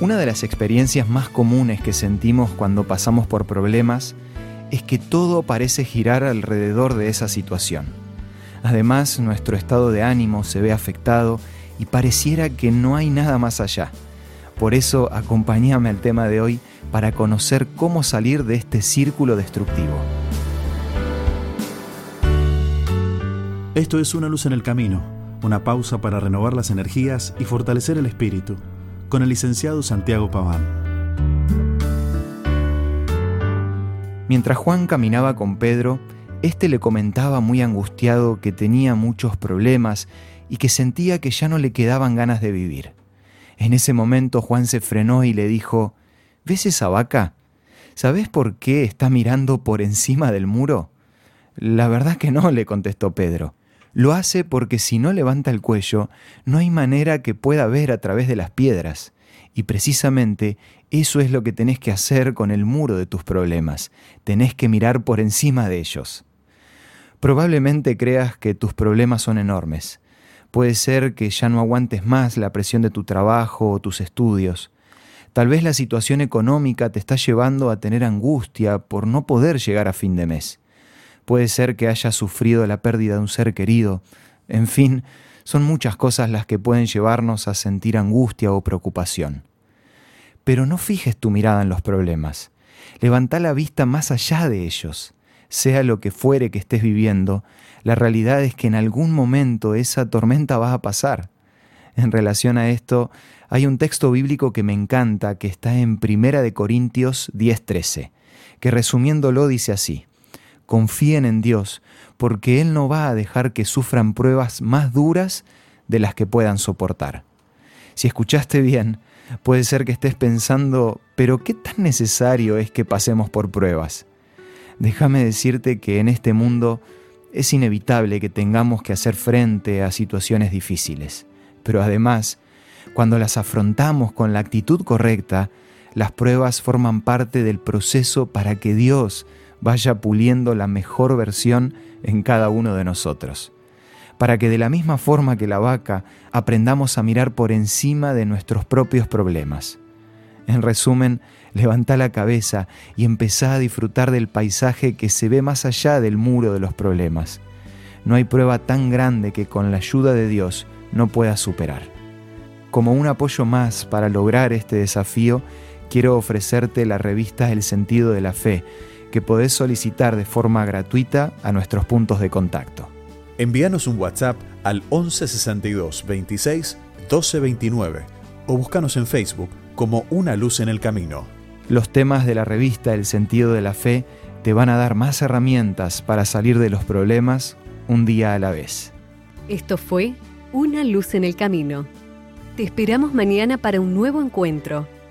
Una de las experiencias más comunes que sentimos cuando pasamos por problemas es que todo parece girar alrededor de esa situación. Además, nuestro estado de ánimo se ve afectado y pareciera que no hay nada más allá. Por eso, acompáñame al tema de hoy para conocer cómo salir de este círculo destructivo. Esto es Una luz en el camino, una pausa para renovar las energías y fortalecer el espíritu, con el licenciado Santiago Paván. Mientras Juan caminaba con Pedro, éste le comentaba muy angustiado que tenía muchos problemas y que sentía que ya no le quedaban ganas de vivir. En ese momento Juan se frenó y le dijo, ¿Ves esa vaca? ¿Sabes por qué está mirando por encima del muro? La verdad que no, le contestó Pedro. Lo hace porque si no levanta el cuello, no hay manera que pueda ver a través de las piedras. Y precisamente eso es lo que tenés que hacer con el muro de tus problemas. Tenés que mirar por encima de ellos. Probablemente creas que tus problemas son enormes. Puede ser que ya no aguantes más la presión de tu trabajo o tus estudios. Tal vez la situación económica te está llevando a tener angustia por no poder llegar a fin de mes. Puede ser que hayas sufrido la pérdida de un ser querido. En fin, son muchas cosas las que pueden llevarnos a sentir angustia o preocupación. Pero no fijes tu mirada en los problemas. Levanta la vista más allá de ellos. Sea lo que fuere que estés viviendo, la realidad es que en algún momento esa tormenta va a pasar. En relación a esto, hay un texto bíblico que me encanta que está en Primera de Corintios 10:13, que resumiéndolo dice así: confíen en Dios, porque Él no va a dejar que sufran pruebas más duras de las que puedan soportar. Si escuchaste bien, puede ser que estés pensando, pero ¿qué tan necesario es que pasemos por pruebas? Déjame decirte que en este mundo es inevitable que tengamos que hacer frente a situaciones difíciles, pero además, cuando las afrontamos con la actitud correcta, las pruebas forman parte del proceso para que Dios vaya puliendo la mejor versión en cada uno de nosotros, para que de la misma forma que la vaca aprendamos a mirar por encima de nuestros propios problemas. En resumen, levanta la cabeza y empezá a disfrutar del paisaje que se ve más allá del muro de los problemas. No hay prueba tan grande que con la ayuda de Dios no puedas superar. Como un apoyo más para lograr este desafío, quiero ofrecerte la revista El sentido de la fe, que podés solicitar de forma gratuita a nuestros puntos de contacto. Envíanos un WhatsApp al 1162 26 1229 o búscanos en Facebook como Una Luz en el Camino. Los temas de la revista El sentido de la fe te van a dar más herramientas para salir de los problemas un día a la vez. Esto fue Una Luz en el Camino. Te esperamos mañana para un nuevo encuentro